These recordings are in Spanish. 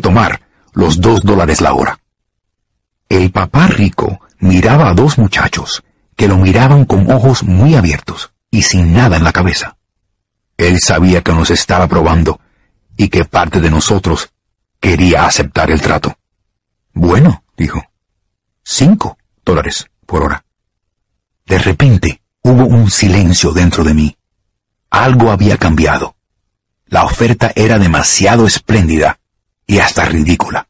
tomar los dos dólares la hora. El papá rico miraba a dos muchachos que lo miraban con ojos muy abiertos y sin nada en la cabeza. Él sabía que nos estaba probando y que parte de nosotros quería aceptar el trato. Bueno, dijo. Cinco dólares por hora. De repente hubo un silencio dentro de mí. Algo había cambiado. La oferta era demasiado espléndida y hasta ridícula.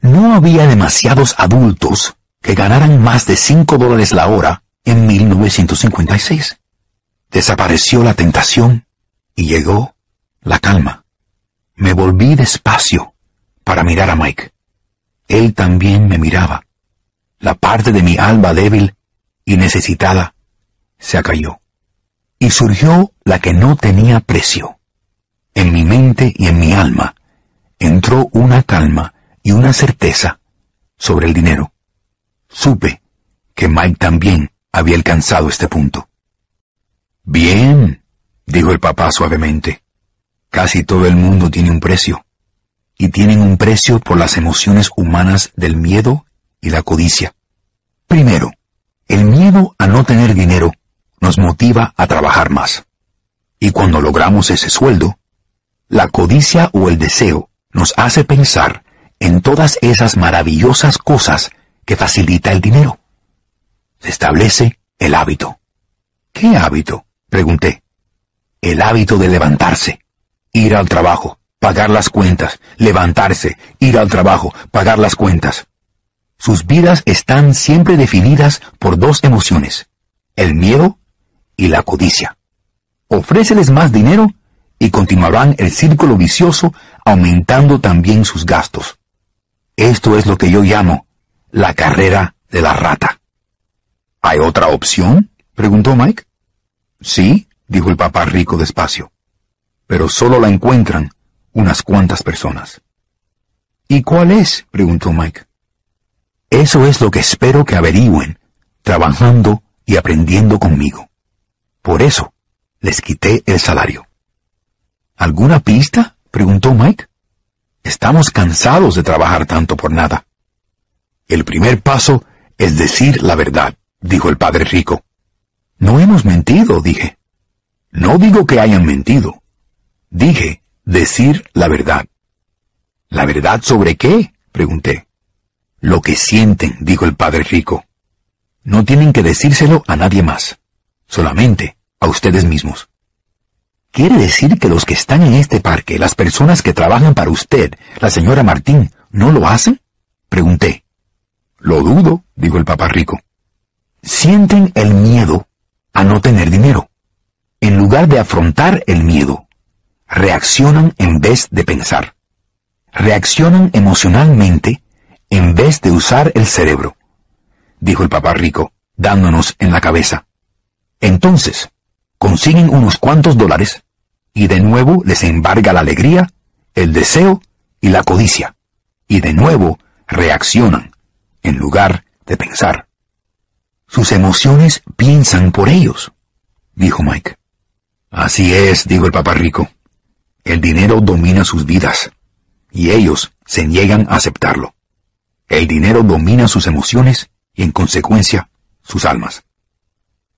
No había demasiados adultos que ganaran más de cinco dólares la hora en 1956. Desapareció la tentación y llegó la calma. Me volví despacio para mirar a Mike. Él también me miraba. La parte de mi alma débil y necesitada se acalló. Y surgió la que no tenía precio. En mi mente y en mi alma entró una calma y una certeza sobre el dinero. Supe que Mike también había alcanzado este punto. Bien, dijo el papá suavemente. Casi todo el mundo tiene un precio. Y tienen un precio por las emociones humanas del miedo y la codicia. Primero, el miedo a no tener dinero nos motiva a trabajar más. Y cuando logramos ese sueldo, la codicia o el deseo nos hace pensar en todas esas maravillosas cosas que facilita el dinero. Se establece el hábito. ¿Qué hábito? pregunté. El hábito de levantarse, ir al trabajo, pagar las cuentas, levantarse, ir al trabajo, pagar las cuentas. Sus vidas están siempre definidas por dos emociones, el miedo y la codicia. Ofréceles más dinero y continuarán el círculo vicioso aumentando también sus gastos. Esto es lo que yo llamo la carrera de la rata. ¿Hay otra opción? preguntó Mike. Sí, dijo el papá rico despacio. Pero solo la encuentran unas cuantas personas. ¿Y cuál es? preguntó Mike. Eso es lo que espero que averigüen, trabajando y aprendiendo conmigo. Por eso, les quité el salario. ¿Alguna pista? preguntó Mike. Estamos cansados de trabajar tanto por nada. El primer paso es decir la verdad, dijo el padre rico. No hemos mentido, dije. No digo que hayan mentido. Dije decir la verdad. ¿La verdad sobre qué? pregunté. Lo que sienten, dijo el padre rico. No tienen que decírselo a nadie más, solamente a ustedes mismos. ¿Quiere decir que los que están en este parque, las personas que trabajan para usted, la señora Martín, no lo hacen? Pregunté. Lo dudo, dijo el papá rico. Sienten el miedo a no tener dinero. En lugar de afrontar el miedo, reaccionan en vez de pensar. Reaccionan emocionalmente en vez de usar el cerebro, dijo el papá rico, dándonos en la cabeza. Entonces, consiguen unos cuantos dólares y de nuevo les embarga la alegría, el deseo y la codicia, y de nuevo reaccionan en lugar de pensar. Sus emociones piensan por ellos, dijo Mike. Así es, dijo el papá rico. El dinero domina sus vidas, y ellos se niegan a aceptarlo. El dinero domina sus emociones y en consecuencia sus almas.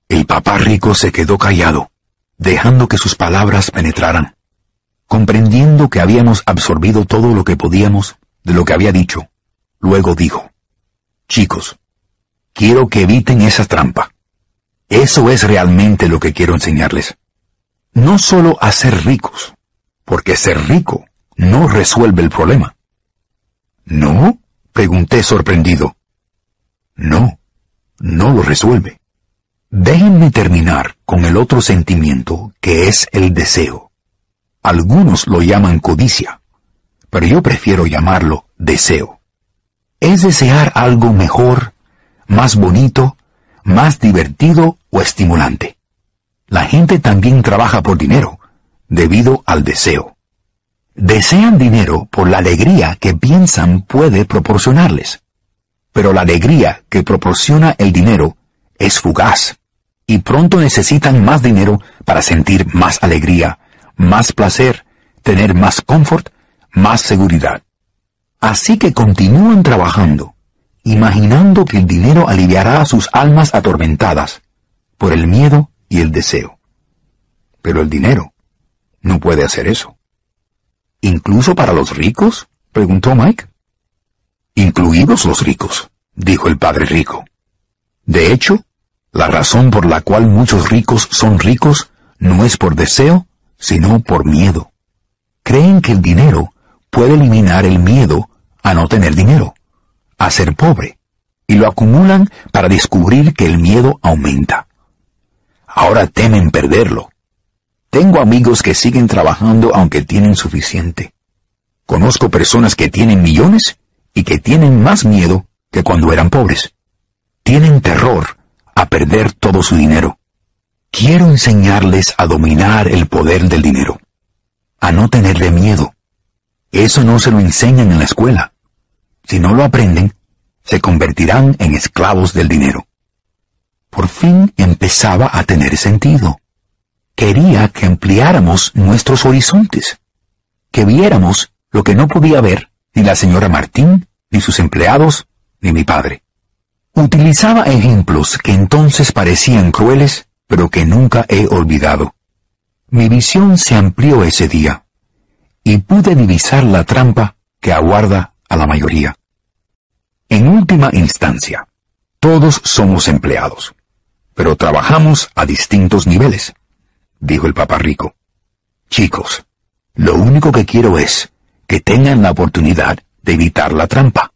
El papá rico se quedó callado dejando que sus palabras penetraran. Comprendiendo que habíamos absorbido todo lo que podíamos de lo que había dicho, luego dijo, Chicos, quiero que eviten esa trampa. Eso es realmente lo que quiero enseñarles. No solo a ser ricos, porque ser rico no resuelve el problema. ¿No? pregunté sorprendido. No, no lo resuelve. Déjenme terminar con el otro sentimiento que es el deseo. Algunos lo llaman codicia, pero yo prefiero llamarlo deseo. Es desear algo mejor, más bonito, más divertido o estimulante. La gente también trabaja por dinero, debido al deseo. Desean dinero por la alegría que piensan puede proporcionarles. Pero la alegría que proporciona el dinero es fugaz y pronto necesitan más dinero para sentir más alegría, más placer, tener más confort, más seguridad. Así que continúan trabajando, imaginando que el dinero aliviará sus almas atormentadas por el miedo y el deseo. Pero el dinero no puede hacer eso. ¿Incluso para los ricos? preguntó Mike. Incluidos los ricos, dijo el padre rico. De hecho, la razón por la cual muchos ricos son ricos no es por deseo, sino por miedo. Creen que el dinero puede eliminar el miedo a no tener dinero, a ser pobre, y lo acumulan para descubrir que el miedo aumenta. Ahora temen perderlo. Tengo amigos que siguen trabajando aunque tienen suficiente. Conozco personas que tienen millones y que tienen más miedo que cuando eran pobres. Tienen terror a perder todo su dinero. Quiero enseñarles a dominar el poder del dinero, a no tenerle miedo. Eso no se lo enseñan en la escuela. Si no lo aprenden, se convertirán en esclavos del dinero. Por fin empezaba a tener sentido. Quería que ampliáramos nuestros horizontes, que viéramos lo que no podía ver ni la señora Martín, ni sus empleados, ni mi padre. Utilizaba ejemplos que entonces parecían crueles, pero que nunca he olvidado. Mi visión se amplió ese día, y pude divisar la trampa que aguarda a la mayoría. En última instancia, todos somos empleados, pero trabajamos a distintos niveles, dijo el papá rico. Chicos, lo único que quiero es que tengan la oportunidad de evitar la trampa.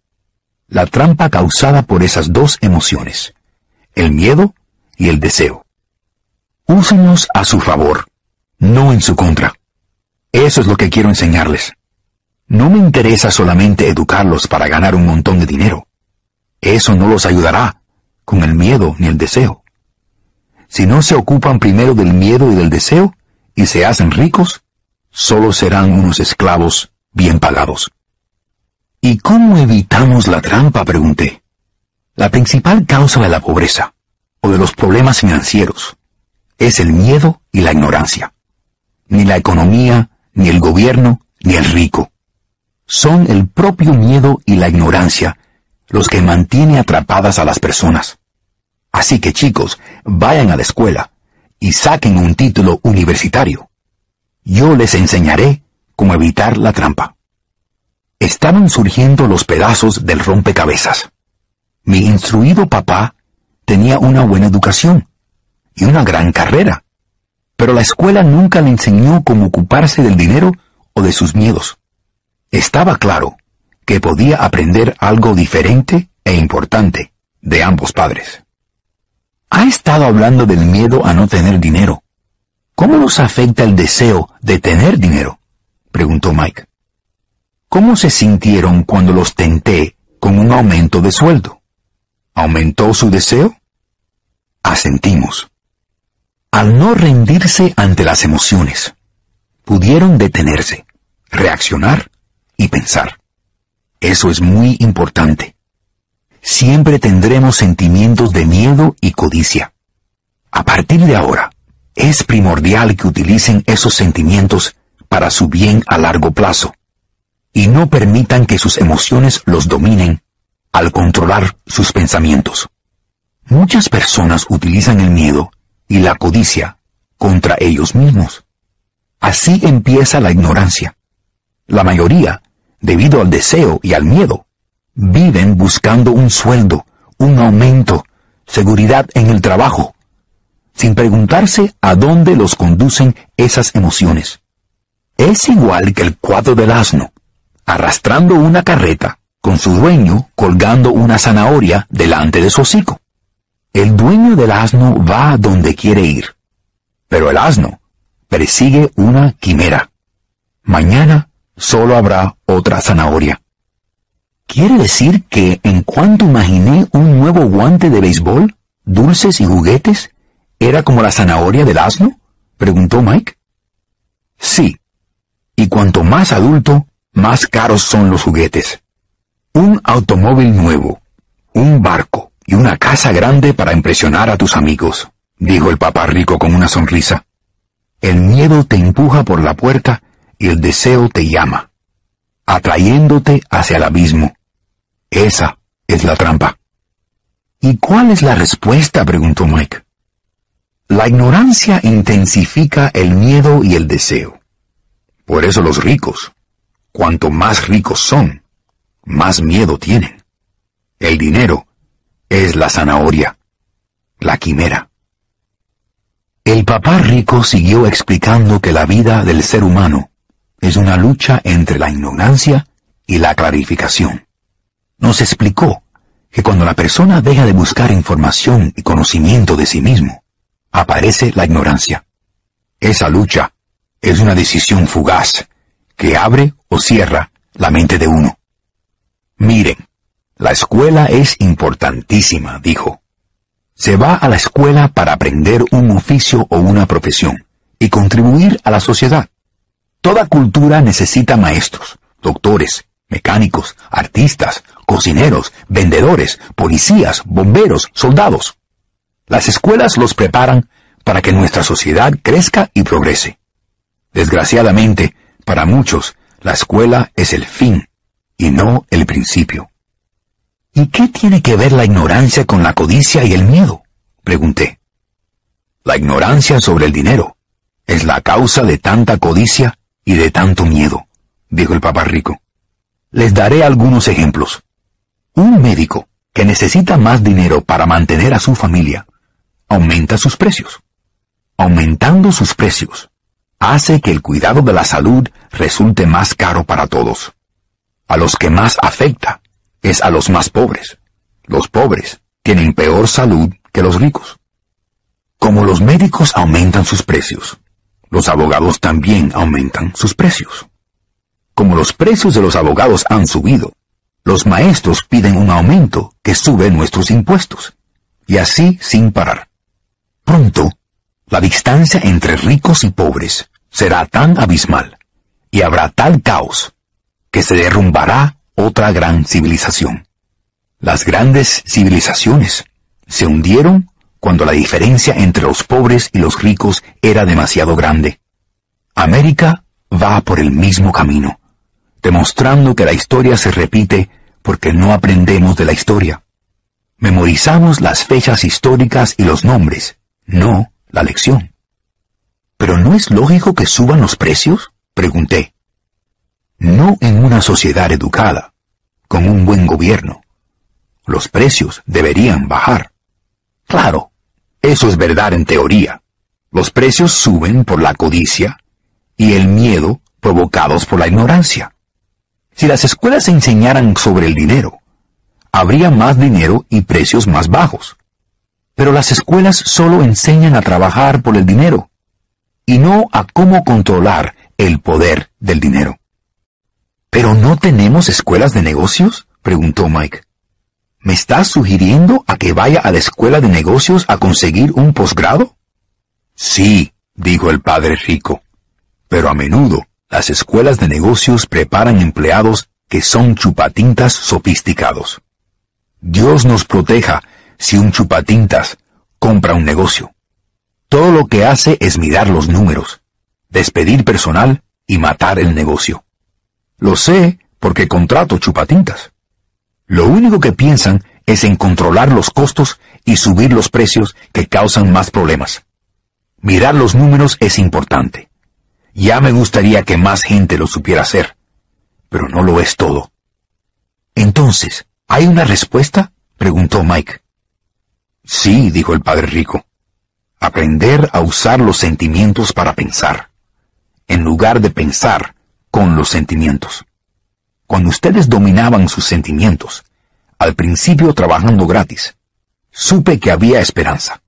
La trampa causada por esas dos emociones, el miedo y el deseo. Úsenos a su favor, no en su contra. Eso es lo que quiero enseñarles. No me interesa solamente educarlos para ganar un montón de dinero. Eso no los ayudará con el miedo ni el deseo. Si no se ocupan primero del miedo y del deseo y se hacen ricos, solo serán unos esclavos bien pagados. ¿Y cómo evitamos la trampa? pregunté. La principal causa de la pobreza o de los problemas financieros es el miedo y la ignorancia. Ni la economía, ni el gobierno, ni el rico. Son el propio miedo y la ignorancia los que mantiene atrapadas a las personas. Así que chicos, vayan a la escuela y saquen un título universitario. Yo les enseñaré cómo evitar la trampa. Estaban surgiendo los pedazos del rompecabezas. Mi instruido papá tenía una buena educación y una gran carrera, pero la escuela nunca le enseñó cómo ocuparse del dinero o de sus miedos. Estaba claro que podía aprender algo diferente e importante de ambos padres. Ha estado hablando del miedo a no tener dinero. ¿Cómo nos afecta el deseo de tener dinero? preguntó Mike. ¿Cómo se sintieron cuando los tenté con un aumento de sueldo? ¿Aumentó su deseo? Asentimos. Al no rendirse ante las emociones, pudieron detenerse, reaccionar y pensar. Eso es muy importante. Siempre tendremos sentimientos de miedo y codicia. A partir de ahora, es primordial que utilicen esos sentimientos para su bien a largo plazo, y no permitan que sus emociones los dominen al controlar sus pensamientos. Muchas personas utilizan el miedo y la codicia contra ellos mismos. Así empieza la ignorancia. La mayoría, debido al deseo y al miedo, viven buscando un sueldo, un aumento, seguridad en el trabajo, sin preguntarse a dónde los conducen esas emociones. Es igual que el cuadro del asno, arrastrando una carreta, con su dueño colgando una zanahoria delante de su hocico. El dueño del asno va a donde quiere ir, pero el asno persigue una quimera. Mañana solo habrá otra zanahoria. ¿Quiere decir que en cuanto imaginé un nuevo guante de béisbol, dulces y juguetes, era como la zanahoria del asno? preguntó Mike. Sí, y cuanto más adulto, más caros son los juguetes. Un automóvil nuevo, un barco y una casa grande para impresionar a tus amigos, dijo el papá rico con una sonrisa. El miedo te empuja por la puerta y el deseo te llama. atrayéndote hacia el abismo. Esa es la trampa. ¿Y cuál es la respuesta? preguntó Mike. La ignorancia intensifica el miedo y el deseo. Por eso los ricos, cuanto más ricos son, más miedo tienen. El dinero es la zanahoria, la quimera. El papá rico siguió explicando que la vida del ser humano es una lucha entre la ignorancia y la clarificación. Nos explicó que cuando la persona deja de buscar información y conocimiento de sí mismo, aparece la ignorancia. Esa lucha es una decisión fugaz que abre o cierra la mente de uno. Miren, la escuela es importantísima, dijo. Se va a la escuela para aprender un oficio o una profesión y contribuir a la sociedad. Toda cultura necesita maestros, doctores, mecánicos, artistas, cocineros, vendedores, policías, bomberos, soldados. Las escuelas los preparan para que nuestra sociedad crezca y progrese. Desgraciadamente, para muchos, la escuela es el fin y no el principio. ¿Y qué tiene que ver la ignorancia con la codicia y el miedo? pregunté. La ignorancia sobre el dinero es la causa de tanta codicia y de tanto miedo, dijo el papá rico. Les daré algunos ejemplos. Un médico que necesita más dinero para mantener a su familia aumenta sus precios. Aumentando sus precios, hace que el cuidado de la salud resulte más caro para todos. A los que más afecta es a los más pobres. Los pobres tienen peor salud que los ricos. Como los médicos aumentan sus precios, los abogados también aumentan sus precios. Como los precios de los abogados han subido, los maestros piden un aumento que sube nuestros impuestos, y así sin parar. Pronto, la distancia entre ricos y pobres será tan abismal, y habrá tal caos, que se derrumbará otra gran civilización. Las grandes civilizaciones se hundieron cuando la diferencia entre los pobres y los ricos era demasiado grande. América va por el mismo camino demostrando que la historia se repite porque no aprendemos de la historia. Memorizamos las fechas históricas y los nombres, no la lección. ¿Pero no es lógico que suban los precios? Pregunté. No en una sociedad educada, con un buen gobierno. Los precios deberían bajar. Claro, eso es verdad en teoría. Los precios suben por la codicia y el miedo provocados por la ignorancia. Si las escuelas enseñaran sobre el dinero, habría más dinero y precios más bajos. Pero las escuelas solo enseñan a trabajar por el dinero y no a cómo controlar el poder del dinero. ¿Pero no tenemos escuelas de negocios? preguntó Mike. ¿Me estás sugiriendo a que vaya a la escuela de negocios a conseguir un posgrado? Sí, dijo el padre rico, pero a menudo las escuelas de negocios preparan empleados que son chupatintas sofisticados. Dios nos proteja si un chupatintas compra un negocio. Todo lo que hace es mirar los números, despedir personal y matar el negocio. Lo sé porque contrato chupatintas. Lo único que piensan es en controlar los costos y subir los precios que causan más problemas. Mirar los números es importante. Ya me gustaría que más gente lo supiera hacer, pero no lo es todo. Entonces, ¿hay una respuesta? preguntó Mike. Sí, dijo el padre rico. Aprender a usar los sentimientos para pensar, en lugar de pensar con los sentimientos. Cuando ustedes dominaban sus sentimientos, al principio trabajando gratis, supe que había esperanza.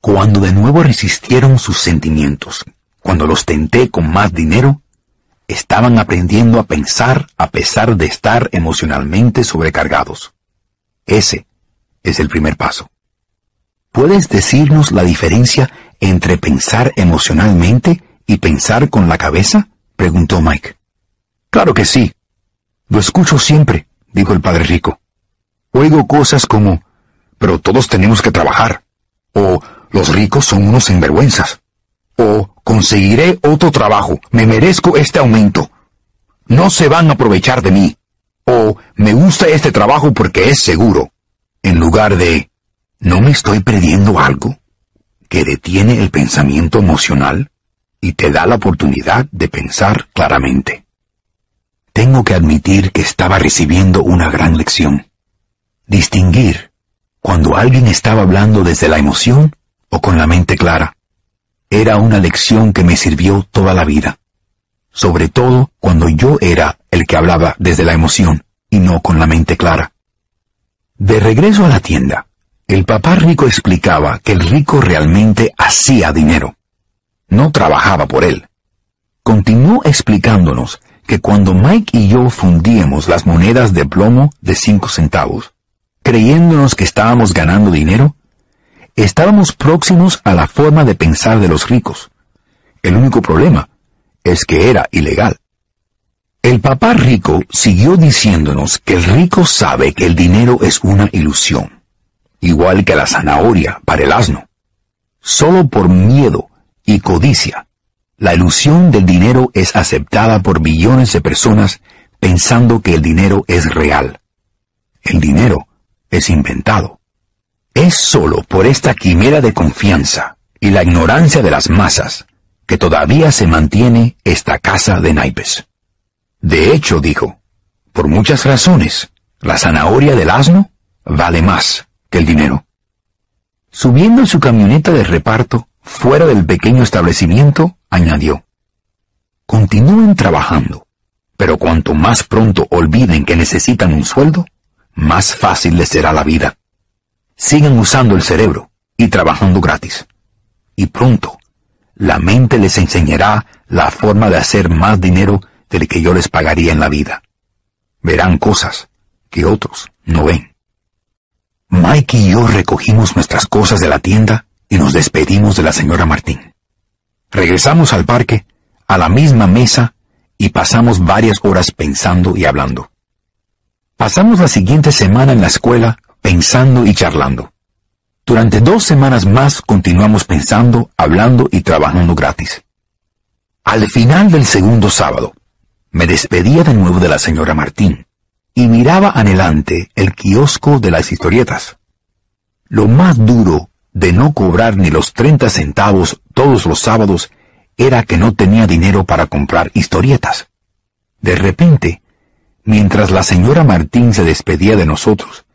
Cuando de nuevo resistieron sus sentimientos, cuando los tenté con más dinero, estaban aprendiendo a pensar a pesar de estar emocionalmente sobrecargados. Ese es el primer paso. ¿Puedes decirnos la diferencia entre pensar emocionalmente y pensar con la cabeza? preguntó Mike. Claro que sí. Lo escucho siempre, dijo el padre rico. Oigo cosas como, pero todos tenemos que trabajar, o los ricos son unos sinvergüenzas, o conseguiré otro trabajo, me merezco este aumento. no se van a aprovechar de mí. O me gusta este trabajo porque es seguro. En lugar de, ¿no me estoy perdiendo algo? que detiene el pensamiento emocional y te da la oportunidad de pensar claramente. Tengo que admitir que estaba recibiendo una gran lección. Distinguir cuando alguien estaba hablando desde la emoción o con la mente clara. Era una lección que me sirvió toda la vida. Sobre todo cuando yo era el que hablaba desde la emoción y no con la mente clara. De regreso a la tienda, el papá rico explicaba que el rico realmente hacía dinero. No trabajaba por él. Continuó explicándonos que cuando Mike y yo fundíamos las monedas de plomo de cinco centavos, creyéndonos que estábamos ganando dinero, estábamos próximos a la forma de pensar de los ricos. El único problema es que era ilegal. El papá rico siguió diciéndonos que el rico sabe que el dinero es una ilusión igual que la zanahoria para el asno. Solo por miedo y codicia, la ilusión del dinero es aceptada por billones de personas pensando que el dinero es real. El dinero es inventado. Es solo por esta quimera de confianza y la ignorancia de las masas que todavía se mantiene esta casa de naipes. De hecho, dijo, por muchas razones, la zanahoria del asno vale más el dinero. Subiendo en su camioneta de reparto, fuera del pequeño establecimiento, añadió, Continúen trabajando, pero cuanto más pronto olviden que necesitan un sueldo, más fácil les será la vida. Sigan usando el cerebro y trabajando gratis. Y pronto, la mente les enseñará la forma de hacer más dinero del que yo les pagaría en la vida. Verán cosas que otros no ven. Mike y yo recogimos nuestras cosas de la tienda y nos despedimos de la señora Martín. Regresamos al parque, a la misma mesa, y pasamos varias horas pensando y hablando. Pasamos la siguiente semana en la escuela pensando y charlando. Durante dos semanas más continuamos pensando, hablando y trabajando gratis. Al final del segundo sábado, me despedía de nuevo de la señora Martín y miraba anhelante el kiosco de las historietas. Lo más duro de no cobrar ni los treinta centavos todos los sábados era que no tenía dinero para comprar historietas. De repente, mientras la señora Martín se despedía de nosotros,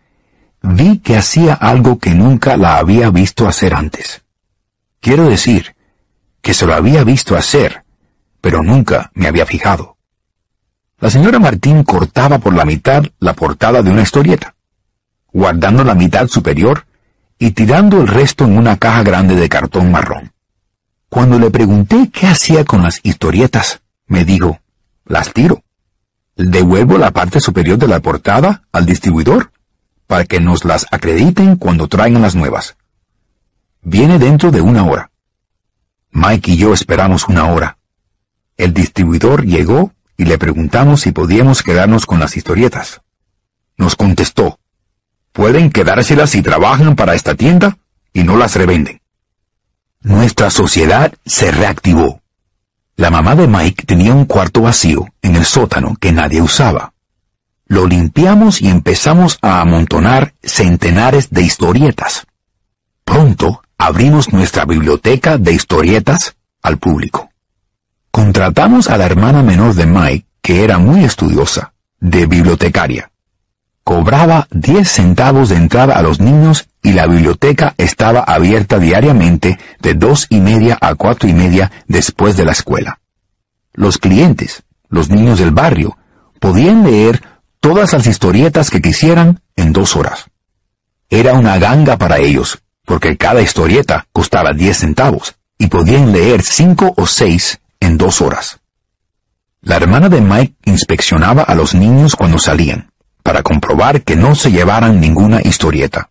vi que hacía algo que nunca la había visto hacer antes. Quiero decir, que se lo había visto hacer, pero nunca me había fijado. La señora Martín cortaba por la mitad la portada de una historieta, guardando la mitad superior y tirando el resto en una caja grande de cartón marrón. Cuando le pregunté qué hacía con las historietas, me dijo, las tiro. Devuelvo la parte superior de la portada al distribuidor para que nos las acrediten cuando traigan las nuevas. Viene dentro de una hora. Mike y yo esperamos una hora. El distribuidor llegó y le preguntamos si podíamos quedarnos con las historietas. Nos contestó, pueden quedárselas si trabajan para esta tienda y no las revenden. Nuestra sociedad se reactivó. La mamá de Mike tenía un cuarto vacío en el sótano que nadie usaba. Lo limpiamos y empezamos a amontonar centenares de historietas. Pronto abrimos nuestra biblioteca de historietas al público. Contratamos a la hermana menor de Mike, que era muy estudiosa, de bibliotecaria. Cobraba 10 centavos de entrada a los niños y la biblioteca estaba abierta diariamente de dos y media a cuatro y media después de la escuela. Los clientes, los niños del barrio, podían leer todas las historietas que quisieran en dos horas. Era una ganga para ellos, porque cada historieta costaba 10 centavos, y podían leer cinco o seis en dos horas. La hermana de Mike inspeccionaba a los niños cuando salían, para comprobar que no se llevaran ninguna historieta.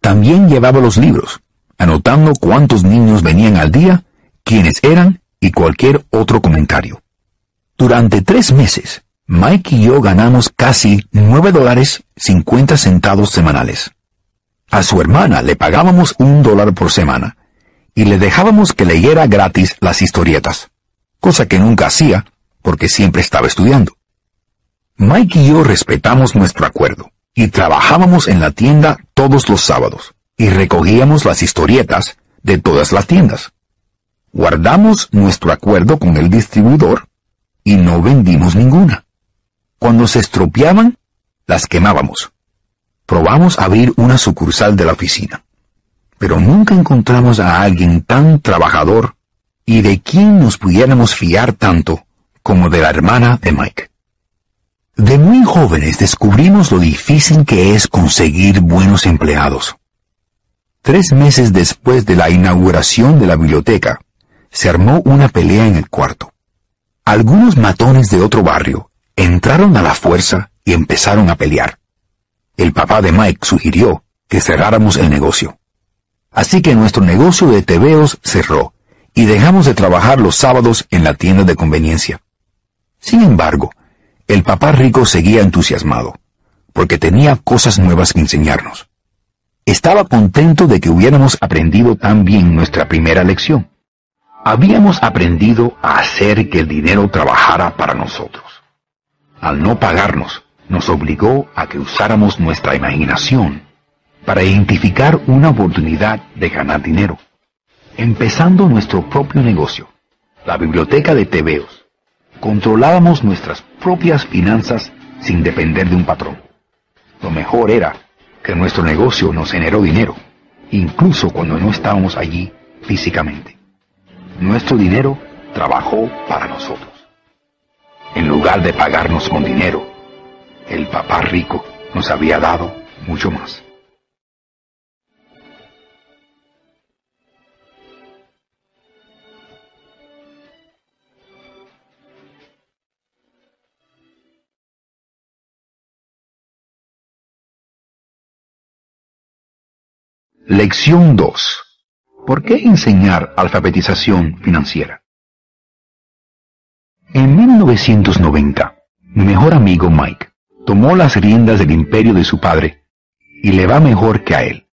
También llevaba los libros, anotando cuántos niños venían al día, quiénes eran y cualquier otro comentario. Durante tres meses, Mike y yo ganamos casi nueve dólares cincuenta centavos semanales. A su hermana le pagábamos un dólar por semana y le dejábamos que leyera gratis las historietas cosa que nunca hacía porque siempre estaba estudiando. Mike y yo respetamos nuestro acuerdo y trabajábamos en la tienda todos los sábados y recogíamos las historietas de todas las tiendas. Guardamos nuestro acuerdo con el distribuidor y no vendimos ninguna. Cuando se estropeaban, las quemábamos. Probamos abrir una sucursal de la oficina, pero nunca encontramos a alguien tan trabajador y de quien nos pudiéramos fiar tanto como de la hermana de Mike. De muy jóvenes descubrimos lo difícil que es conseguir buenos empleados. Tres meses después de la inauguración de la biblioteca, se armó una pelea en el cuarto. Algunos matones de otro barrio entraron a la fuerza y empezaron a pelear. El papá de Mike sugirió que cerráramos el negocio. Así que nuestro negocio de tebeos cerró y dejamos de trabajar los sábados en la tienda de conveniencia. Sin embargo, el papá rico seguía entusiasmado, porque tenía cosas nuevas que enseñarnos. Estaba contento de que hubiéramos aprendido tan bien nuestra primera lección. Habíamos aprendido a hacer que el dinero trabajara para nosotros. Al no pagarnos, nos obligó a que usáramos nuestra imaginación para identificar una oportunidad de ganar dinero, empezando nuestro propio negocio, la biblioteca de tebeos. Controlábamos nuestras propias finanzas sin depender de un patrón. Lo mejor era que nuestro negocio nos generó dinero, incluso cuando no estábamos allí físicamente. Nuestro dinero trabajó para nosotros. En lugar de pagarnos con dinero, el papá rico nos había dado mucho más. Lección 2. ¿Por qué enseñar alfabetización financiera? En 1990, mi mejor amigo Mike tomó las riendas del imperio de su padre y le va mejor que a él.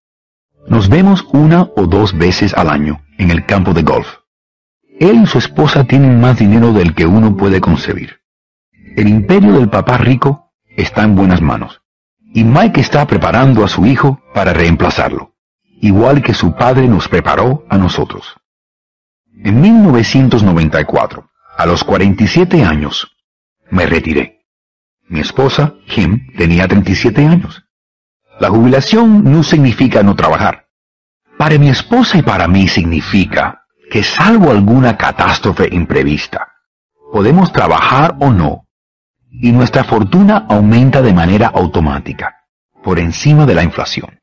Nos vemos una o dos veces al año en el campo de golf. Él y su esposa tienen más dinero del que uno puede concebir. El imperio del papá rico está en buenas manos y Mike está preparando a su hijo para reemplazarlo igual que su padre nos preparó a nosotros. En 1994, a los 47 años, me retiré. Mi esposa, Kim, tenía 37 años. La jubilación no significa no trabajar. Para mi esposa y para mí significa que salvo alguna catástrofe imprevista, podemos trabajar o no, y nuestra fortuna aumenta de manera automática, por encima de la inflación.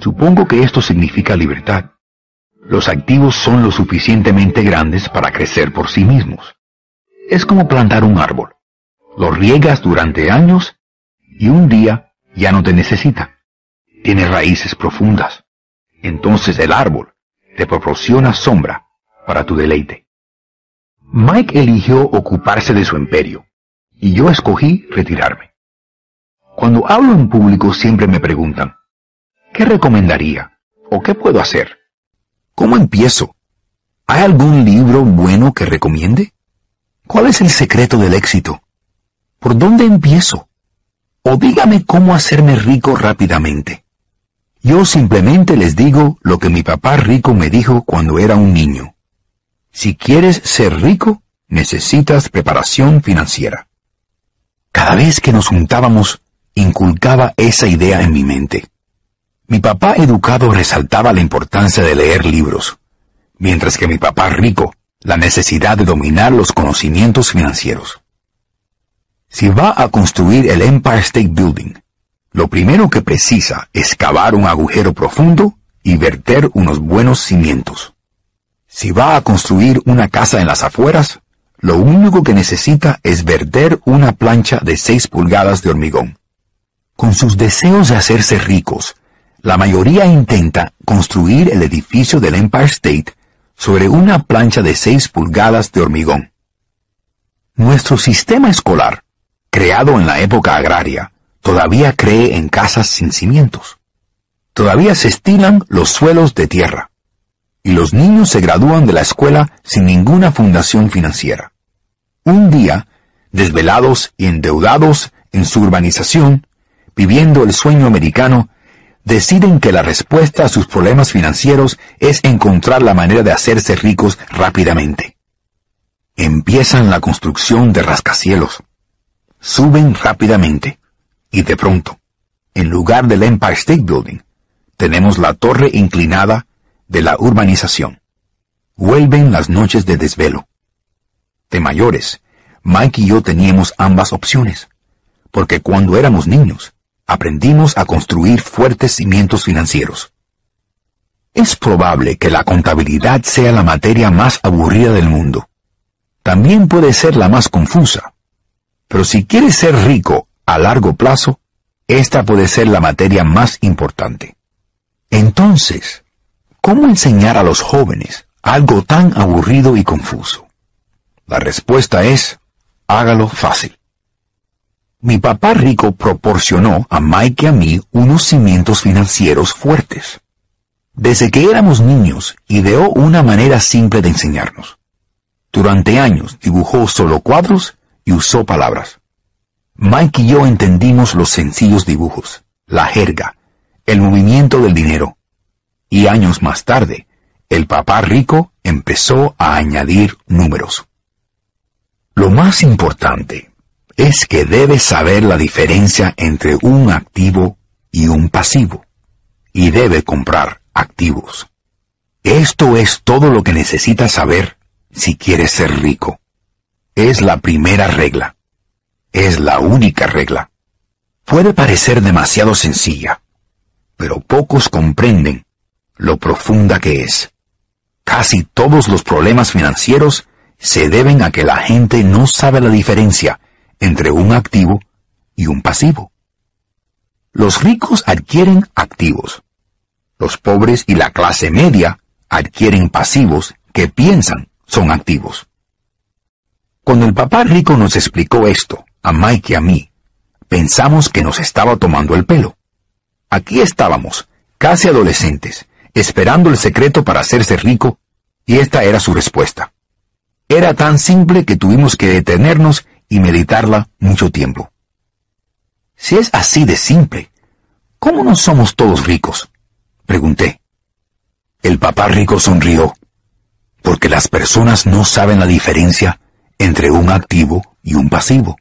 Supongo que esto significa libertad. Los activos son lo suficientemente grandes para crecer por sí mismos. Es como plantar un árbol. Lo riegas durante años y un día ya no te necesita. Tiene raíces profundas. Entonces el árbol te proporciona sombra para tu deleite. Mike eligió ocuparse de su imperio y yo escogí retirarme. Cuando hablo en público siempre me preguntan, ¿Qué recomendaría? ¿O qué puedo hacer? ¿Cómo empiezo? ¿Hay algún libro bueno que recomiende? ¿Cuál es el secreto del éxito? ¿Por dónde empiezo? O dígame cómo hacerme rico rápidamente. Yo simplemente les digo lo que mi papá rico me dijo cuando era un niño. Si quieres ser rico, necesitas preparación financiera. Cada vez que nos juntábamos, inculcaba esa idea en mi mente. Mi papá educado resaltaba la importancia de leer libros, mientras que mi papá rico la necesidad de dominar los conocimientos financieros. Si va a construir el Empire State Building, lo primero que precisa es cavar un agujero profundo y verter unos buenos cimientos. Si va a construir una casa en las afueras, lo único que necesita es verter una plancha de 6 pulgadas de hormigón. Con sus deseos de hacerse ricos, la mayoría intenta construir el edificio del Empire State sobre una plancha de 6 pulgadas de hormigón. Nuestro sistema escolar, creado en la época agraria, todavía cree en casas sin cimientos. Todavía se estilan los suelos de tierra. Y los niños se gradúan de la escuela sin ninguna fundación financiera. Un día, desvelados y endeudados en su urbanización, viviendo el sueño americano, deciden que la respuesta a sus problemas financieros es encontrar la manera de hacerse ricos rápidamente. Empiezan la construcción de rascacielos. Suben rápidamente. Y de pronto, en lugar del Empire State Building, tenemos la torre inclinada de la urbanización. Vuelven las noches de desvelo. De mayores, Mike y yo teníamos ambas opciones, porque cuando éramos niños, aprendimos a construir fuertes cimientos financieros. Es probable que la contabilidad sea la materia más aburrida del mundo. También puede ser la más confusa. Pero si quieres ser rico a largo plazo, esta puede ser la materia más importante. Entonces, ¿cómo enseñar a los jóvenes algo tan aburrido y confuso? La respuesta es, hágalo fácil. Mi papá rico proporcionó a Mike y a mí unos cimientos financieros fuertes. Desde que éramos niños, ideó una manera simple de enseñarnos. Durante años dibujó solo cuadros y usó palabras. Mike y yo entendimos los sencillos dibujos, la jerga, el movimiento del dinero. Y años más tarde, el papá rico empezó a añadir números. Lo más importante es que debes saber la diferencia entre un activo y un pasivo, y debe comprar activos. Esto es todo lo que necesitas saber si quieres ser rico. Es la primera regla. Es la única regla. Puede parecer demasiado sencilla, pero pocos comprenden lo profunda que es. Casi todos los problemas financieros se deben a que la gente no sabe la diferencia entre un activo y un pasivo. Los ricos adquieren activos. Los pobres y la clase media adquieren pasivos que piensan son activos. Cuando el papá rico nos explicó esto, a Mike y a mí, pensamos que nos estaba tomando el pelo. Aquí estábamos, casi adolescentes, esperando el secreto para hacerse rico, y esta era su respuesta. Era tan simple que tuvimos que detenernos y meditarla mucho tiempo. Si es así de simple, ¿cómo no somos todos ricos? Pregunté. El papá rico sonrió, porque las personas no saben la diferencia entre un activo y un pasivo.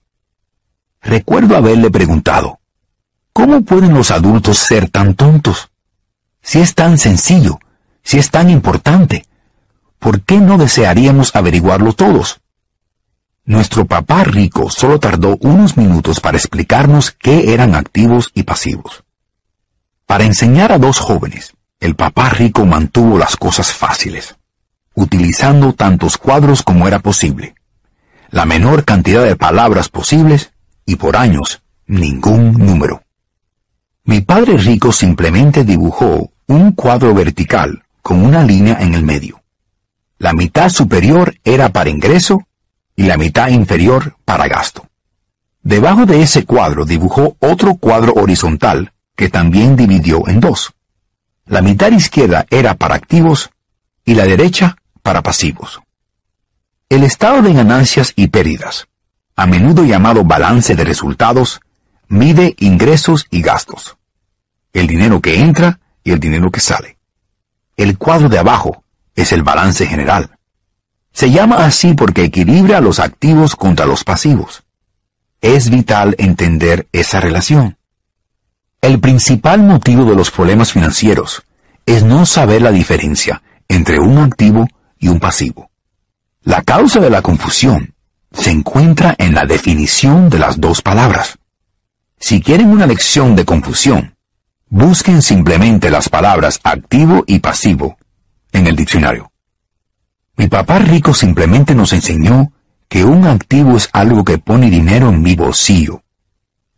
Recuerdo haberle preguntado, ¿cómo pueden los adultos ser tan tontos? Si es tan sencillo, si es tan importante, ¿por qué no desearíamos averiguarlo todos? Nuestro papá rico solo tardó unos minutos para explicarnos qué eran activos y pasivos. Para enseñar a dos jóvenes, el papá rico mantuvo las cosas fáciles, utilizando tantos cuadros como era posible, la menor cantidad de palabras posibles y por años ningún número. Mi padre rico simplemente dibujó un cuadro vertical con una línea en el medio. La mitad superior era para ingreso y la mitad inferior para gasto. Debajo de ese cuadro dibujó otro cuadro horizontal que también dividió en dos. La mitad izquierda era para activos y la derecha para pasivos. El estado de ganancias y pérdidas, a menudo llamado balance de resultados, mide ingresos y gastos, el dinero que entra y el dinero que sale. El cuadro de abajo es el balance general. Se llama así porque equilibra los activos contra los pasivos. Es vital entender esa relación. El principal motivo de los problemas financieros es no saber la diferencia entre un activo y un pasivo. La causa de la confusión se encuentra en la definición de las dos palabras. Si quieren una lección de confusión, busquen simplemente las palabras activo y pasivo en el diccionario. Mi papá rico simplemente nos enseñó que un activo es algo que pone dinero en mi bolsillo.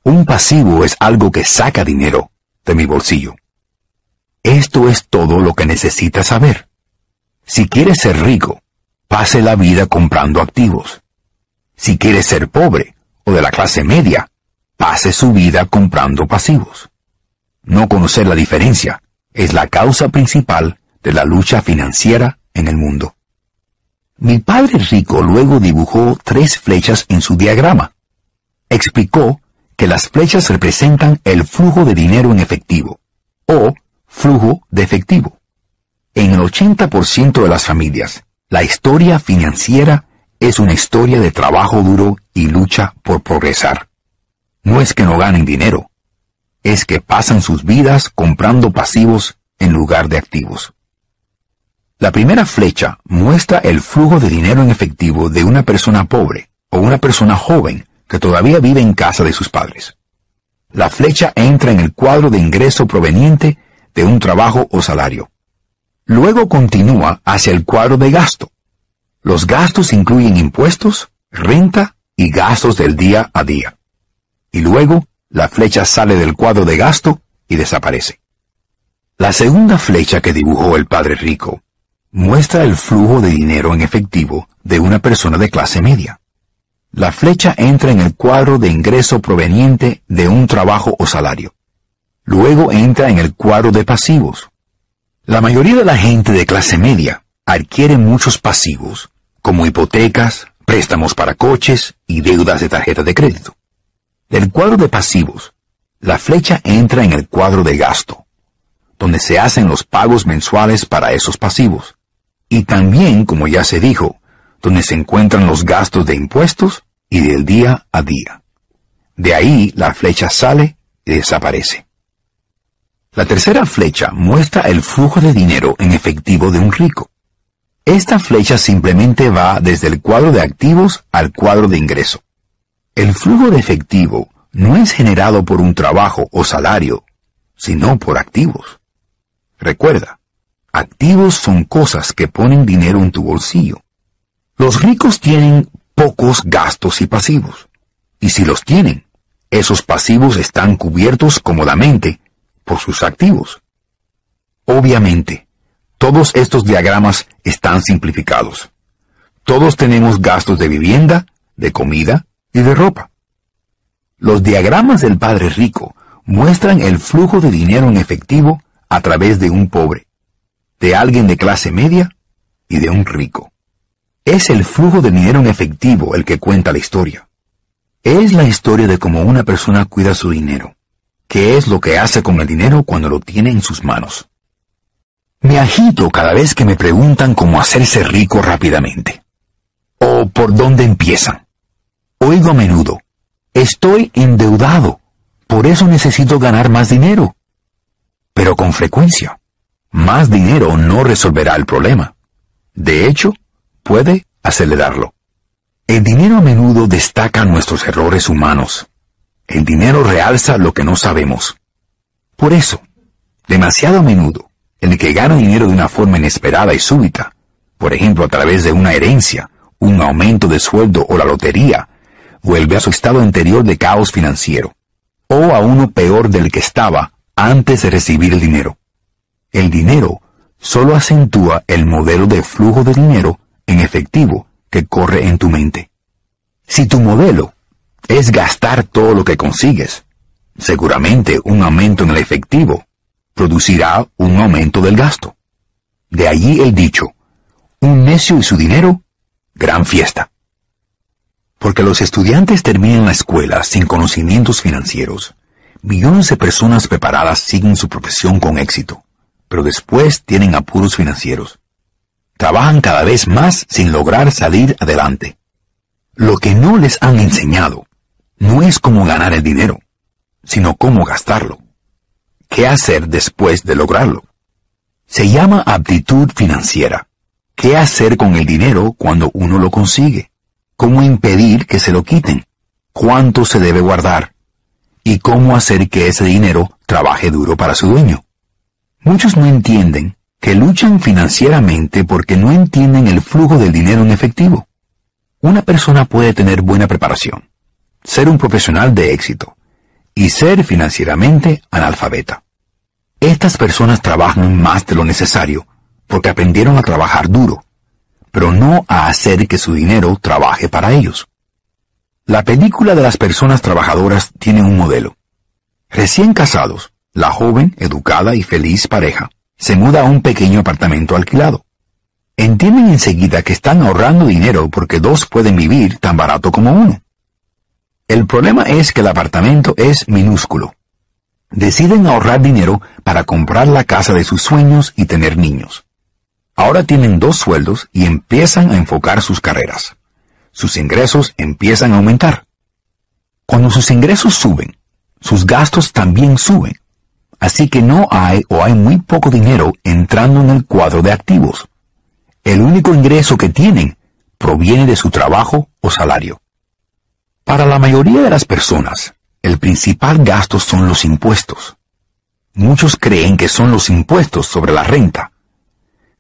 Un pasivo es algo que saca dinero de mi bolsillo. Esto es todo lo que necesitas saber. Si quieres ser rico, pase la vida comprando activos. Si quieres ser pobre o de la clase media, pase su vida comprando pasivos. No conocer la diferencia es la causa principal de la lucha financiera en el mundo. Mi padre rico luego dibujó tres flechas en su diagrama. Explicó que las flechas representan el flujo de dinero en efectivo, o flujo de efectivo. En el 80% de las familias, la historia financiera es una historia de trabajo duro y lucha por progresar. No es que no ganen dinero, es que pasan sus vidas comprando pasivos en lugar de activos. La primera flecha muestra el flujo de dinero en efectivo de una persona pobre o una persona joven que todavía vive en casa de sus padres. La flecha entra en el cuadro de ingreso proveniente de un trabajo o salario. Luego continúa hacia el cuadro de gasto. Los gastos incluyen impuestos, renta y gastos del día a día. Y luego la flecha sale del cuadro de gasto y desaparece. La segunda flecha que dibujó el padre rico muestra el flujo de dinero en efectivo de una persona de clase media. La flecha entra en el cuadro de ingreso proveniente de un trabajo o salario. Luego entra en el cuadro de pasivos. La mayoría de la gente de clase media adquiere muchos pasivos, como hipotecas, préstamos para coches y deudas de tarjeta de crédito. Del cuadro de pasivos, la flecha entra en el cuadro de gasto, donde se hacen los pagos mensuales para esos pasivos y también, como ya se dijo, donde se encuentran los gastos de impuestos y del día a día. De ahí la flecha sale y desaparece. La tercera flecha muestra el flujo de dinero en efectivo de un rico. Esta flecha simplemente va desde el cuadro de activos al cuadro de ingreso. El flujo de efectivo no es generado por un trabajo o salario, sino por activos. Recuerda, Activos son cosas que ponen dinero en tu bolsillo. Los ricos tienen pocos gastos y pasivos. Y si los tienen, esos pasivos están cubiertos cómodamente por sus activos. Obviamente, todos estos diagramas están simplificados. Todos tenemos gastos de vivienda, de comida y de ropa. Los diagramas del Padre Rico muestran el flujo de dinero en efectivo a través de un pobre de alguien de clase media y de un rico. Es el flujo de dinero en efectivo el que cuenta la historia. Es la historia de cómo una persona cuida su dinero, qué es lo que hace con el dinero cuando lo tiene en sus manos. Me agito cada vez que me preguntan cómo hacerse rico rápidamente. O por dónde empiezan. Oigo a menudo, estoy endeudado, por eso necesito ganar más dinero. Pero con frecuencia, más dinero no resolverá el problema. De hecho, puede acelerarlo. El dinero a menudo destaca nuestros errores humanos. El dinero realza lo que no sabemos. Por eso, demasiado a menudo, el que gana dinero de una forma inesperada y súbita, por ejemplo a través de una herencia, un aumento de sueldo o la lotería, vuelve a su estado anterior de caos financiero, o a uno peor del que estaba antes de recibir el dinero. El dinero solo acentúa el modelo de flujo de dinero en efectivo que corre en tu mente. Si tu modelo es gastar todo lo que consigues, seguramente un aumento en el efectivo producirá un aumento del gasto. De allí el dicho, un necio y su dinero, gran fiesta. Porque los estudiantes terminan la escuela sin conocimientos financieros, millones de personas preparadas siguen su profesión con éxito pero después tienen apuros financieros. Trabajan cada vez más sin lograr salir adelante. Lo que no les han enseñado no es cómo ganar el dinero, sino cómo gastarlo. ¿Qué hacer después de lograrlo? Se llama aptitud financiera. ¿Qué hacer con el dinero cuando uno lo consigue? ¿Cómo impedir que se lo quiten? ¿Cuánto se debe guardar? ¿Y cómo hacer que ese dinero trabaje duro para su dueño? Muchos no entienden que luchan financieramente porque no entienden el flujo del dinero en efectivo. Una persona puede tener buena preparación, ser un profesional de éxito y ser financieramente analfabeta. Estas personas trabajan más de lo necesario porque aprendieron a trabajar duro, pero no a hacer que su dinero trabaje para ellos. La película de las personas trabajadoras tiene un modelo. Recién casados, la joven, educada y feliz pareja se muda a un pequeño apartamento alquilado. Entienden enseguida que están ahorrando dinero porque dos pueden vivir tan barato como uno. El problema es que el apartamento es minúsculo. Deciden ahorrar dinero para comprar la casa de sus sueños y tener niños. Ahora tienen dos sueldos y empiezan a enfocar sus carreras. Sus ingresos empiezan a aumentar. Cuando sus ingresos suben, sus gastos también suben. Así que no hay o hay muy poco dinero entrando en el cuadro de activos. El único ingreso que tienen proviene de su trabajo o salario. Para la mayoría de las personas, el principal gasto son los impuestos. Muchos creen que son los impuestos sobre la renta,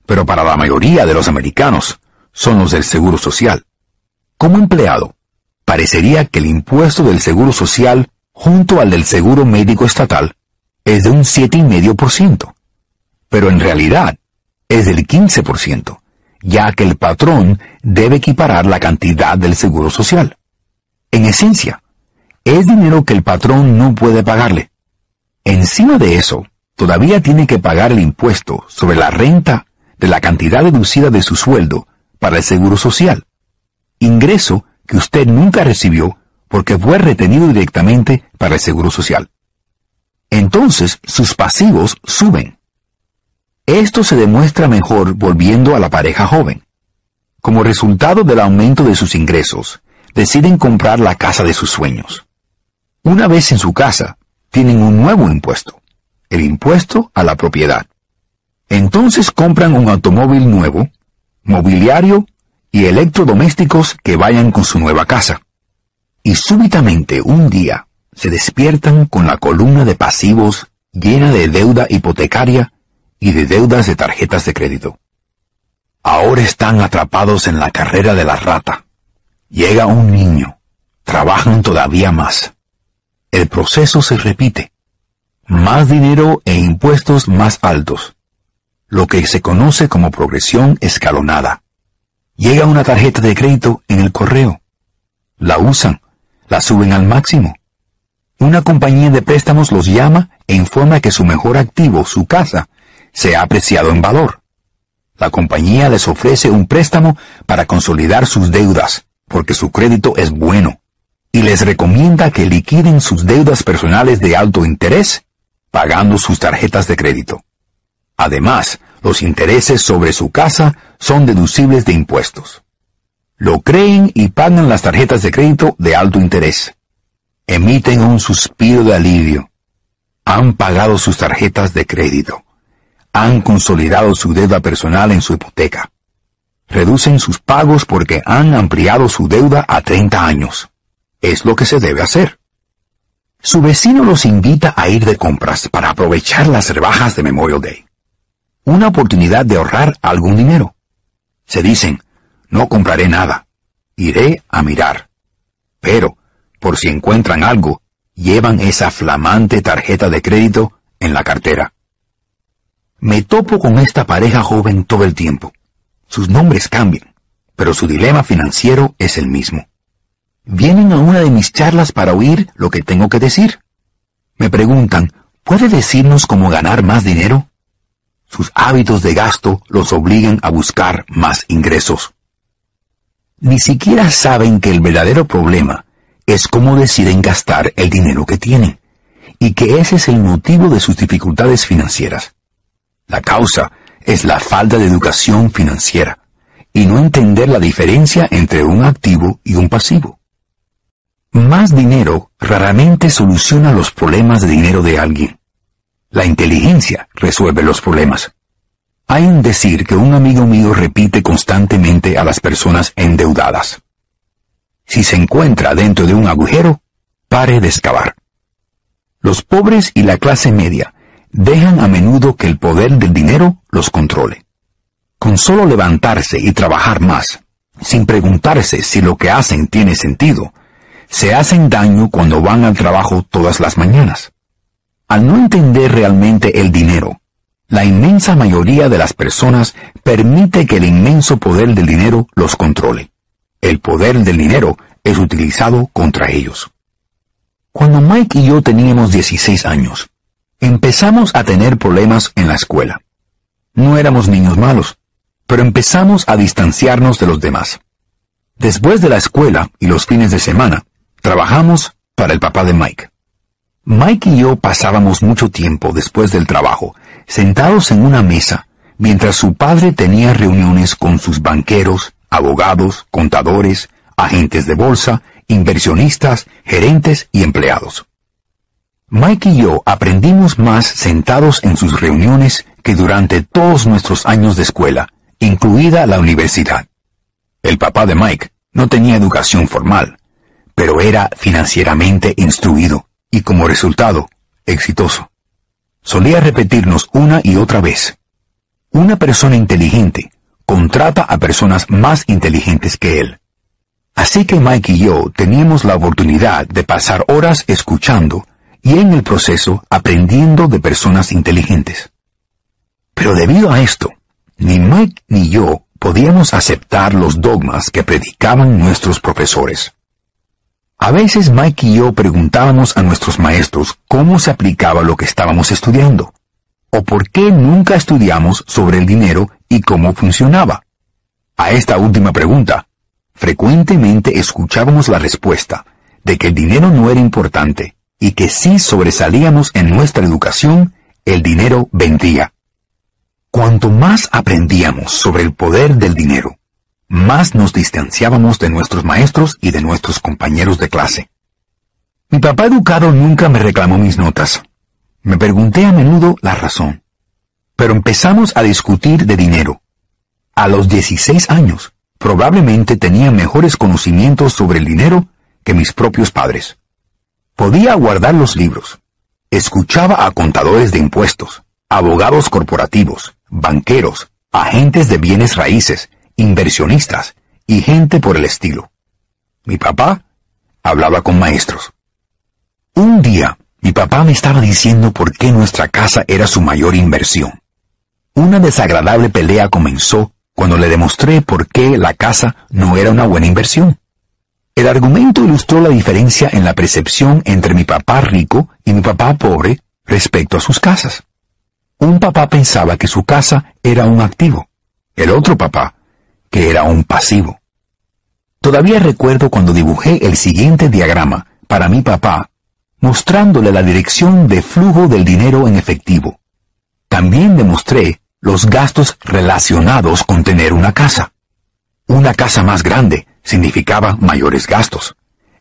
pero para la mayoría de los americanos son los del Seguro Social. Como empleado, parecería que el impuesto del Seguro Social junto al del Seguro Médico Estatal es de un 7,5%, pero en realidad es del 15%, ya que el patrón debe equiparar la cantidad del Seguro Social. En esencia, es dinero que el patrón no puede pagarle. Encima de eso, todavía tiene que pagar el impuesto sobre la renta de la cantidad deducida de su sueldo para el Seguro Social, ingreso que usted nunca recibió porque fue retenido directamente para el Seguro Social entonces sus pasivos suben. Esto se demuestra mejor volviendo a la pareja joven. Como resultado del aumento de sus ingresos, deciden comprar la casa de sus sueños. Una vez en su casa, tienen un nuevo impuesto, el impuesto a la propiedad. Entonces compran un automóvil nuevo, mobiliario y electrodomésticos que vayan con su nueva casa. Y súbitamente un día se despiertan con la columna de pasivos llena de deuda hipotecaria y de deudas de tarjetas de crédito. Ahora están atrapados en la carrera de la rata. Llega un niño. Trabajan todavía más. El proceso se repite. Más dinero e impuestos más altos. Lo que se conoce como progresión escalonada. Llega una tarjeta de crédito en el correo. La usan. La suben al máximo una compañía de préstamos los llama e informa que su mejor activo, su casa, se ha apreciado en valor. La compañía les ofrece un préstamo para consolidar sus deudas, porque su crédito es bueno, y les recomienda que liquiden sus deudas personales de alto interés, pagando sus tarjetas de crédito. Además, los intereses sobre su casa son deducibles de impuestos. Lo creen y pagan las tarjetas de crédito de alto interés emiten un suspiro de alivio. Han pagado sus tarjetas de crédito. Han consolidado su deuda personal en su hipoteca. Reducen sus pagos porque han ampliado su deuda a 30 años. Es lo que se debe hacer. Su vecino los invita a ir de compras para aprovechar las rebajas de Memorial Day. Una oportunidad de ahorrar algún dinero. Se dicen, no compraré nada. Iré a mirar. Pero, por si encuentran algo, llevan esa flamante tarjeta de crédito en la cartera. Me topo con esta pareja joven todo el tiempo. Sus nombres cambian, pero su dilema financiero es el mismo. Vienen a una de mis charlas para oír lo que tengo que decir. Me preguntan, ¿puede decirnos cómo ganar más dinero? Sus hábitos de gasto los obligan a buscar más ingresos. Ni siquiera saben que el verdadero problema es cómo deciden gastar el dinero que tienen, y que ese es el motivo de sus dificultades financieras. La causa es la falta de educación financiera, y no entender la diferencia entre un activo y un pasivo. Más dinero raramente soluciona los problemas de dinero de alguien. La inteligencia resuelve los problemas. Hay un decir que un amigo mío repite constantemente a las personas endeudadas. Si se encuentra dentro de un agujero, pare de excavar. Los pobres y la clase media dejan a menudo que el poder del dinero los controle. Con solo levantarse y trabajar más, sin preguntarse si lo que hacen tiene sentido, se hacen daño cuando van al trabajo todas las mañanas. Al no entender realmente el dinero, la inmensa mayoría de las personas permite que el inmenso poder del dinero los controle el poder del dinero es utilizado contra ellos. Cuando Mike y yo teníamos 16 años, empezamos a tener problemas en la escuela. No éramos niños malos, pero empezamos a distanciarnos de los demás. Después de la escuela y los fines de semana, Trabajamos para el papá de Mike. Mike y yo pasábamos mucho tiempo después del trabajo, sentados en una mesa, mientras su padre tenía reuniones con sus banqueros, abogados, contadores, agentes de bolsa, inversionistas, gerentes y empleados. Mike y yo aprendimos más sentados en sus reuniones que durante todos nuestros años de escuela, incluida la universidad. El papá de Mike no tenía educación formal, pero era financieramente instruido y como resultado, exitoso. Solía repetirnos una y otra vez. Una persona inteligente contrata a personas más inteligentes que él. Así que Mike y yo teníamos la oportunidad de pasar horas escuchando y en el proceso aprendiendo de personas inteligentes. Pero debido a esto, ni Mike ni yo podíamos aceptar los dogmas que predicaban nuestros profesores. A veces Mike y yo preguntábamos a nuestros maestros cómo se aplicaba lo que estábamos estudiando, o por qué nunca estudiamos sobre el dinero y cómo funcionaba. A esta última pregunta, frecuentemente escuchábamos la respuesta de que el dinero no era importante y que si sobresalíamos en nuestra educación, el dinero vendría. Cuanto más aprendíamos sobre el poder del dinero, más nos distanciábamos de nuestros maestros y de nuestros compañeros de clase. Mi papá educado nunca me reclamó mis notas. Me pregunté a menudo la razón. Pero empezamos a discutir de dinero. A los 16 años, probablemente tenía mejores conocimientos sobre el dinero que mis propios padres. Podía guardar los libros. Escuchaba a contadores de impuestos, abogados corporativos, banqueros, agentes de bienes raíces, inversionistas y gente por el estilo. Mi papá hablaba con maestros. Un día, mi papá me estaba diciendo por qué nuestra casa era su mayor inversión. Una desagradable pelea comenzó cuando le demostré por qué la casa no era una buena inversión. El argumento ilustró la diferencia en la percepción entre mi papá rico y mi papá pobre respecto a sus casas. Un papá pensaba que su casa era un activo, el otro papá que era un pasivo. Todavía recuerdo cuando dibujé el siguiente diagrama para mi papá, mostrándole la dirección de flujo del dinero en efectivo. También demostré los gastos relacionados con tener una casa. Una casa más grande significaba mayores gastos,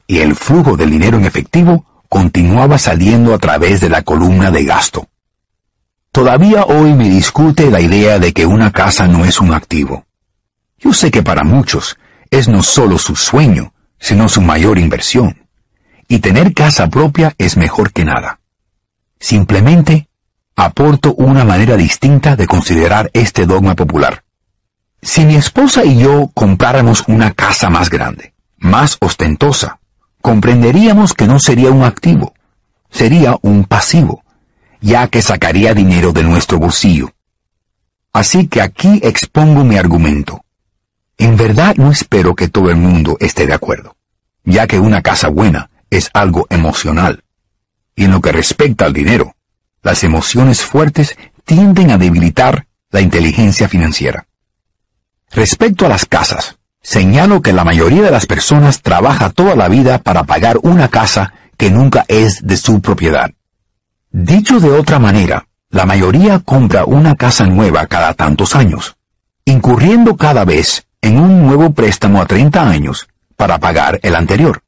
y el flujo del dinero en efectivo continuaba saliendo a través de la columna de gasto. Todavía hoy me discute la idea de que una casa no es un activo. Yo sé que para muchos es no solo su sueño, sino su mayor inversión. Y tener casa propia es mejor que nada. Simplemente aporto una manera distinta de considerar este dogma popular. Si mi esposa y yo compráramos una casa más grande, más ostentosa, comprenderíamos que no sería un activo, sería un pasivo, ya que sacaría dinero de nuestro bolsillo. Así que aquí expongo mi argumento. En verdad no espero que todo el mundo esté de acuerdo, ya que una casa buena es algo emocional. Y en lo que respecta al dinero, las emociones fuertes tienden a debilitar la inteligencia financiera. Respecto a las casas, señalo que la mayoría de las personas trabaja toda la vida para pagar una casa que nunca es de su propiedad. Dicho de otra manera, la mayoría compra una casa nueva cada tantos años, incurriendo cada vez en un nuevo préstamo a 30 años para pagar el anterior.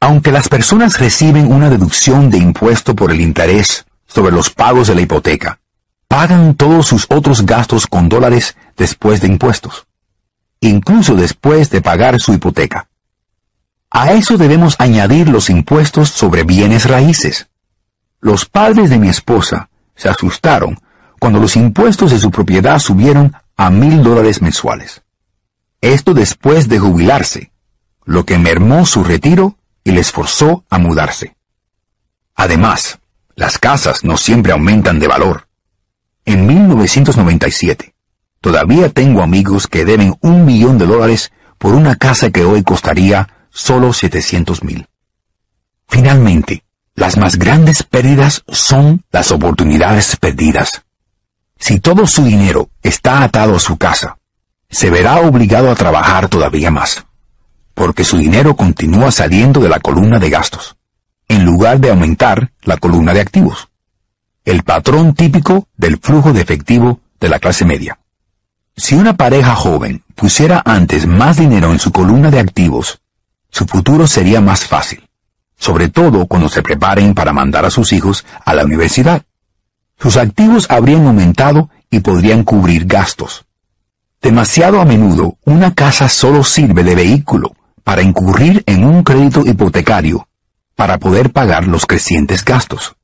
Aunque las personas reciben una deducción de impuesto por el interés sobre los pagos de la hipoteca, pagan todos sus otros gastos con dólares después de impuestos, incluso después de pagar su hipoteca. A eso debemos añadir los impuestos sobre bienes raíces. Los padres de mi esposa se asustaron cuando los impuestos de su propiedad subieron a mil dólares mensuales. Esto después de jubilarse, lo que mermó su retiro y les forzó a mudarse. Además, las casas no siempre aumentan de valor. En 1997, todavía tengo amigos que deben un millón de dólares por una casa que hoy costaría solo 700 mil. Finalmente, las más grandes pérdidas son las oportunidades perdidas. Si todo su dinero está atado a su casa, se verá obligado a trabajar todavía más. Porque su dinero continúa saliendo de la columna de gastos, en lugar de aumentar la columna de activos. El patrón típico del flujo de efectivo de la clase media. Si una pareja joven pusiera antes más dinero en su columna de activos, su futuro sería más fácil, sobre todo cuando se preparen para mandar a sus hijos a la universidad. Sus activos habrían aumentado y podrían cubrir gastos. Demasiado a menudo, una casa solo sirve de vehículo para incurrir en un crédito hipotecario para poder pagar los crecientes gastos.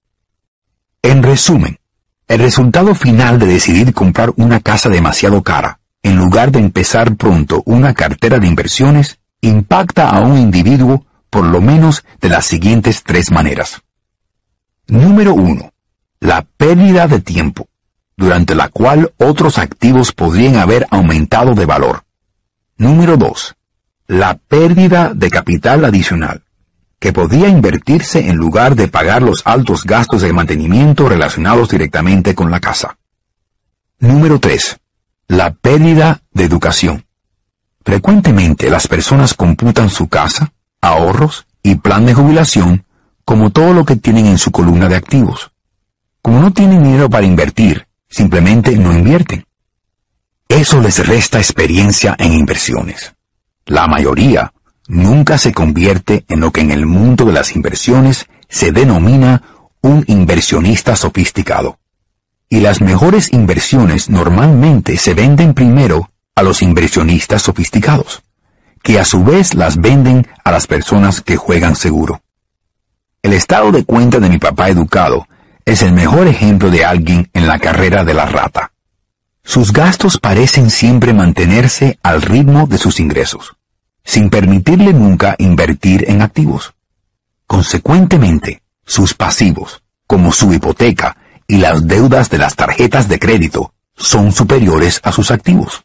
En resumen, el resultado final de decidir comprar una casa demasiado cara, en lugar de empezar pronto una cartera de inversiones, impacta a un individuo por lo menos de las siguientes tres maneras. Número 1. La pérdida de tiempo, durante la cual otros activos podrían haber aumentado de valor. Número 2. La pérdida de capital adicional, que podía invertirse en lugar de pagar los altos gastos de mantenimiento relacionados directamente con la casa. Número 3. La pérdida de educación. Frecuentemente las personas computan su casa, ahorros y plan de jubilación como todo lo que tienen en su columna de activos. Como no tienen dinero para invertir, simplemente no invierten. Eso les resta experiencia en inversiones. La mayoría nunca se convierte en lo que en el mundo de las inversiones se denomina un inversionista sofisticado. Y las mejores inversiones normalmente se venden primero a los inversionistas sofisticados, que a su vez las venden a las personas que juegan seguro. El estado de cuenta de mi papá educado es el mejor ejemplo de alguien en la carrera de la rata. Sus gastos parecen siempre mantenerse al ritmo de sus ingresos sin permitirle nunca invertir en activos. Consecuentemente, sus pasivos, como su hipoteca y las deudas de las tarjetas de crédito, son superiores a sus activos.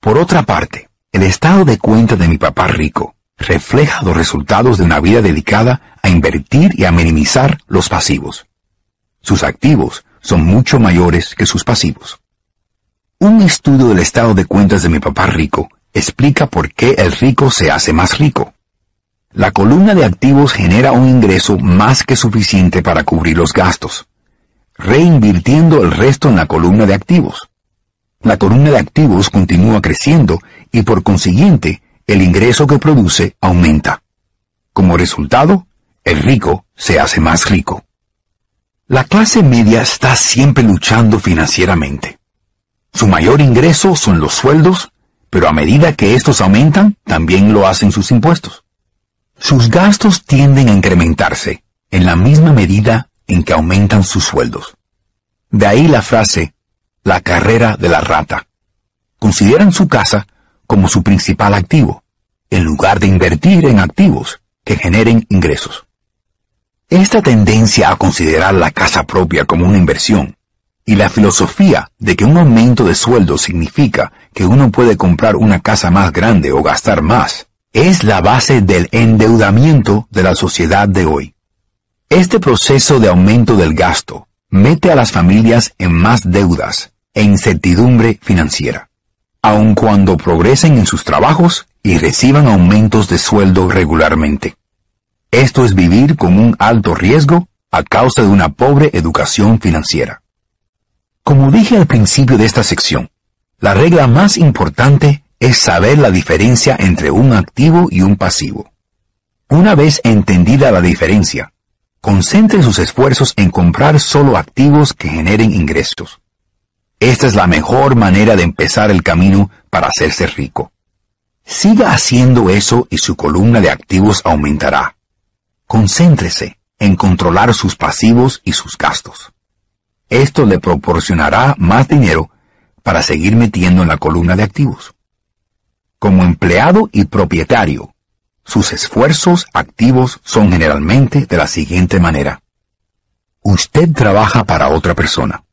Por otra parte, el estado de cuenta de mi papá rico refleja los resultados de una vida dedicada a invertir y a minimizar los pasivos. Sus activos son mucho mayores que sus pasivos. Un estudio del estado de cuentas de mi papá rico explica por qué el rico se hace más rico. La columna de activos genera un ingreso más que suficiente para cubrir los gastos, reinvirtiendo el resto en la columna de activos. La columna de activos continúa creciendo y por consiguiente el ingreso que produce aumenta. Como resultado, el rico se hace más rico. La clase media está siempre luchando financieramente. Su mayor ingreso son los sueldos pero a medida que estos aumentan, también lo hacen sus impuestos. Sus gastos tienden a incrementarse en la misma medida en que aumentan sus sueldos. De ahí la frase, la carrera de la rata. Consideran su casa como su principal activo, en lugar de invertir en activos que generen ingresos. Esta tendencia a considerar la casa propia como una inversión y la filosofía de que un aumento de sueldo significa que uno puede comprar una casa más grande o gastar más, es la base del endeudamiento de la sociedad de hoy. Este proceso de aumento del gasto mete a las familias en más deudas e incertidumbre financiera, aun cuando progresen en sus trabajos y reciban aumentos de sueldo regularmente. Esto es vivir con un alto riesgo a causa de una pobre educación financiera. Como dije al principio de esta sección, la regla más importante es saber la diferencia entre un activo y un pasivo. Una vez entendida la diferencia, concentre sus esfuerzos en comprar solo activos que generen ingresos. Esta es la mejor manera de empezar el camino para hacerse rico. Siga haciendo eso y su columna de activos aumentará. Concéntrese en controlar sus pasivos y sus gastos. Esto le proporcionará más dinero para seguir metiendo en la columna de activos. Como empleado y propietario, sus esfuerzos activos son generalmente de la siguiente manera. Usted trabaja para otra persona.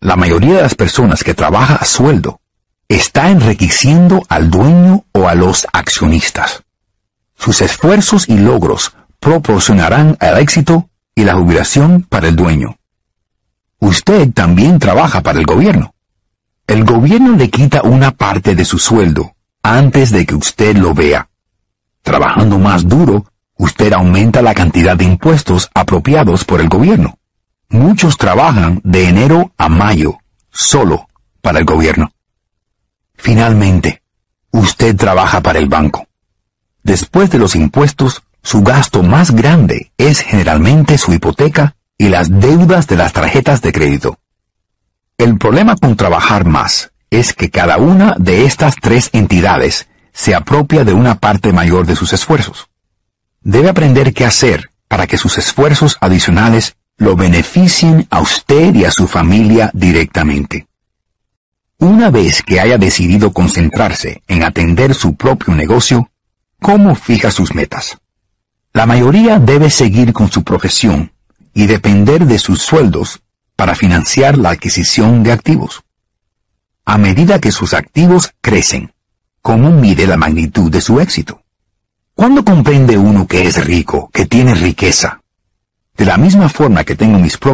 La mayoría de las personas que trabaja a sueldo está enriqueciendo al dueño o a los accionistas. Sus esfuerzos y logros proporcionarán el éxito y la jubilación para el dueño. Usted también trabaja para el gobierno. El gobierno le quita una parte de su sueldo antes de que usted lo vea. trabajando más duro, usted aumenta la cantidad de impuestos apropiados por el gobierno. Muchos trabajan de enero a mayo, solo para el gobierno. Finalmente, usted trabaja para el banco. Después de los impuestos, su gasto más grande es generalmente su hipoteca y las deudas de las tarjetas de crédito. El problema con trabajar más es que cada una de estas tres entidades se apropia de una parte mayor de sus esfuerzos. Debe aprender qué hacer para que sus esfuerzos adicionales lo beneficien a usted y a su familia directamente. Una vez que haya decidido concentrarse en atender su propio negocio, ¿cómo fija sus metas? La mayoría debe seguir con su profesión y depender de sus sueldos para financiar la adquisición de activos. A medida que sus activos crecen, ¿cómo mide la magnitud de su éxito? ¿Cuándo comprende uno que es rico, que tiene riqueza? De la misma forma que tengo mis propios